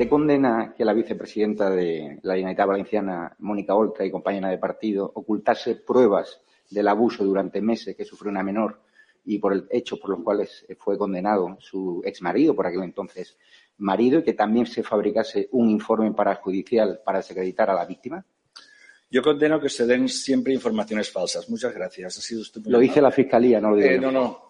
Usted condena que la vicepresidenta de la Generalitat Valenciana, Mónica Oltra, y compañera de partido, ocultase pruebas del abuso durante meses que sufrió una menor y por el hecho por los cuales fue condenado su exmarido, por aquel entonces marido, y que también se fabricase un informe parajudicial para desacreditar a la víctima? Yo condeno que se den siempre informaciones falsas. Muchas gracias. Ha sido Lo dice la Fiscalía, no lo digo eh, No, no.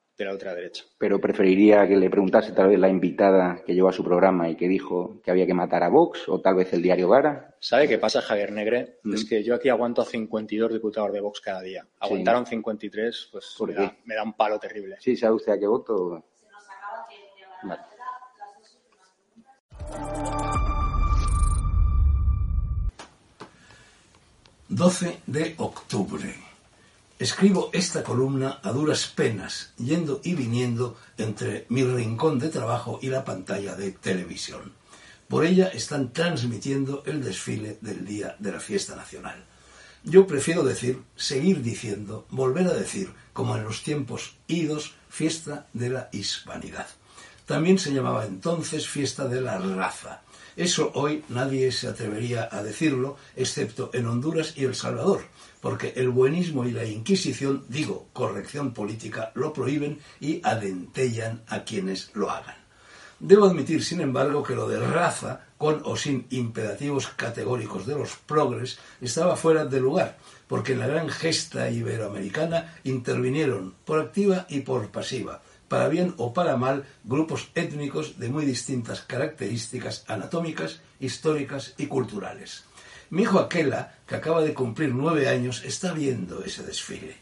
de la derecha. Pero preferiría que le preguntase tal vez la invitada que llevó a su programa y que dijo que había que matar a Vox o tal vez el diario Gara. ¿Sabe qué pasa, Javier Negre? Mm. Es que yo aquí aguanto a 52 diputados de Vox cada día. Aguantaron 53, pues me da, un palo terrible. Sí, ¿sabe usted a qué voto? Se nos acaba que... 12 de octubre. Escribo esta columna a duras penas, yendo y viniendo entre mi rincón de trabajo y la pantalla de televisión. Por ella están transmitiendo el desfile del día de la fiesta nacional. Yo prefiero decir, seguir diciendo, volver a decir, como en los tiempos idos, fiesta de la hispanidad. También se llamaba entonces fiesta de la raza. Eso hoy nadie se atrevería a decirlo, excepto en Honduras y El Salvador, porque el buenismo y la Inquisición, digo, corrección política, lo prohíben y adentellan a quienes lo hagan. Debo admitir, sin embargo, que lo de raza, con o sin imperativos categóricos de los progres, estaba fuera de lugar, porque en la gran gesta iberoamericana intervinieron por activa y por pasiva, para bien o para mal, grupos étnicos de muy distintas características anatómicas, históricas y culturales. Mi hijo Aquela, que acaba de cumplir nueve años, está viendo ese desfile.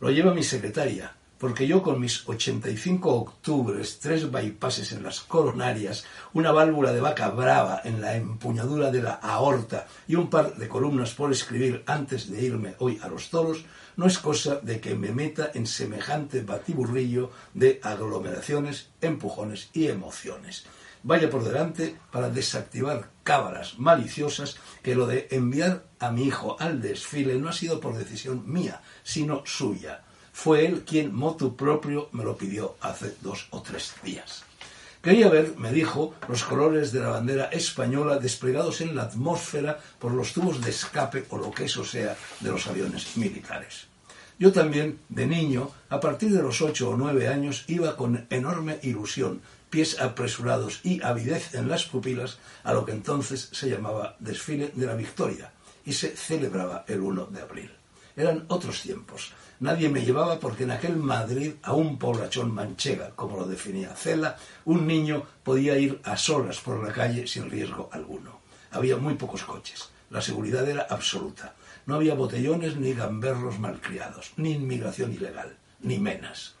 Lo lleva mi secretaria, porque yo con mis 85 octubres, tres bypasses en las coronarias, una válvula de vaca brava en la empuñadura de la aorta y un par de columnas por escribir antes de irme hoy a los toros, no es cosa de que me meta en semejante batiburrillo de aglomeraciones, empujones y emociones vaya por delante para desactivar cámaras maliciosas que lo de enviar a mi hijo al desfile no ha sido por decisión mía, sino suya. Fue él quien motu propio me lo pidió hace dos o tres días. Quería ver, me dijo, los colores de la bandera española desplegados en la atmósfera por los tubos de escape o lo que eso sea de los aviones militares. Yo también, de niño, a partir de los ocho o nueve años, iba con enorme ilusión pies apresurados y avidez en las pupilas a lo que entonces se llamaba Desfile de la Victoria y se celebraba el 1 de abril. Eran otros tiempos. Nadie me llevaba porque en aquel Madrid, a un poblachón manchega, como lo definía Cela, un niño podía ir a solas por la calle sin riesgo alguno. Había muy pocos coches. La seguridad era absoluta. No había botellones ni gamberros malcriados, ni inmigración ilegal, ni menas.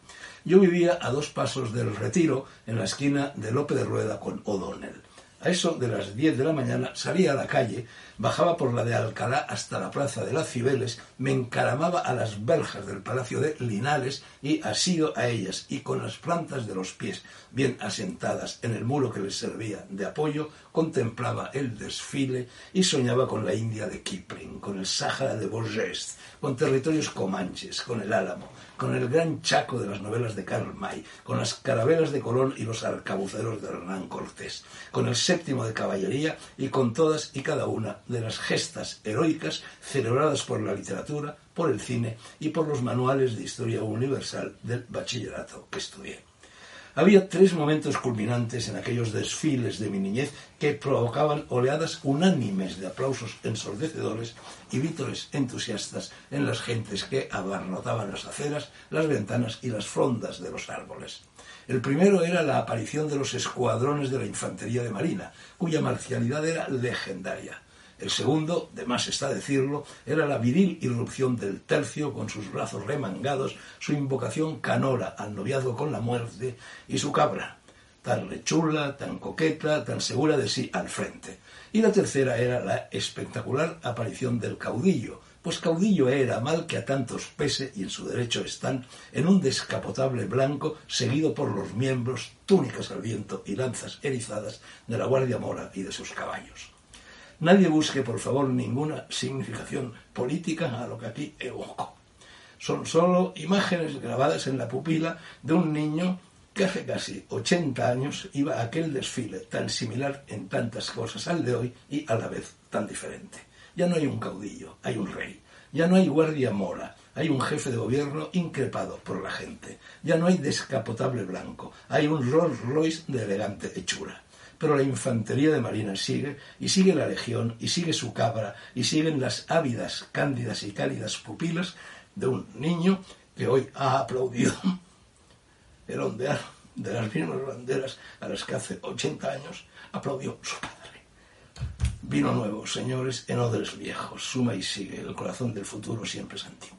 Yo vivía a dos pasos del retiro, en la esquina de Lope de Rueda con O'Donnell. A eso de las 10 de la mañana salía a la calle, bajaba por la de Alcalá hasta la plaza de las Cibeles, me encaramaba a las verjas del palacio de Linares y asido a ellas, y con las plantas de los pies bien asentadas en el muro que les servía de apoyo, contemplaba el desfile y soñaba con la India de Kipling, con el Sáhara de Borges, con territorios comanches, con el Álamo, con el gran Chaco de las novelas de Karl May, con las carabelas de Colón y los arcabuceros de Hernán Cortés, con el séptimo de caballería y con todas y cada una de las gestas heroicas celebradas por la literatura, por el cine y por los manuales de historia universal del bachillerato que estudié. Había tres momentos culminantes en aquellos desfiles de mi niñez que provocaban oleadas unánimes de aplausos ensordecedores y vítores entusiastas en las gentes que abarrotaban las aceras, las ventanas y las frondas de los árboles. El primero era la aparición de los escuadrones de la Infantería de Marina, cuya marcialidad era legendaria. El segundo, de más está decirlo, era la viril irrupción del tercio con sus brazos remangados, su invocación canora al noviazgo con la muerte y su cabra, tan rechula, tan coqueta, tan segura de sí al frente. Y la tercera era la espectacular aparición del caudillo, pues caudillo era mal que a tantos pese y en su derecho están en un descapotable blanco seguido por los miembros, túnicas al viento y lanzas erizadas de la Guardia Mora y de sus caballos. Nadie busque, por favor, ninguna significación política a lo que aquí evoco. Son solo imágenes grabadas en la pupila de un niño que hace casi 80 años iba a aquel desfile tan similar en tantas cosas al de hoy y a la vez tan diferente. Ya no hay un caudillo, hay un rey. Ya no hay guardia mora, hay un jefe de gobierno increpado por la gente. Ya no hay descapotable blanco, hay un Rolls Royce de elegante hechura pero la infantería de Marina sigue, y sigue la legión, y sigue su cabra, y siguen las ávidas, cándidas y cálidas pupilas de un niño que hoy ha aplaudido el ondear de las mismas banderas a las que hace 80 años aplaudió su padre. Vino nuevo, señores, en odres viejos, suma y sigue, el corazón del futuro siempre es antiguo.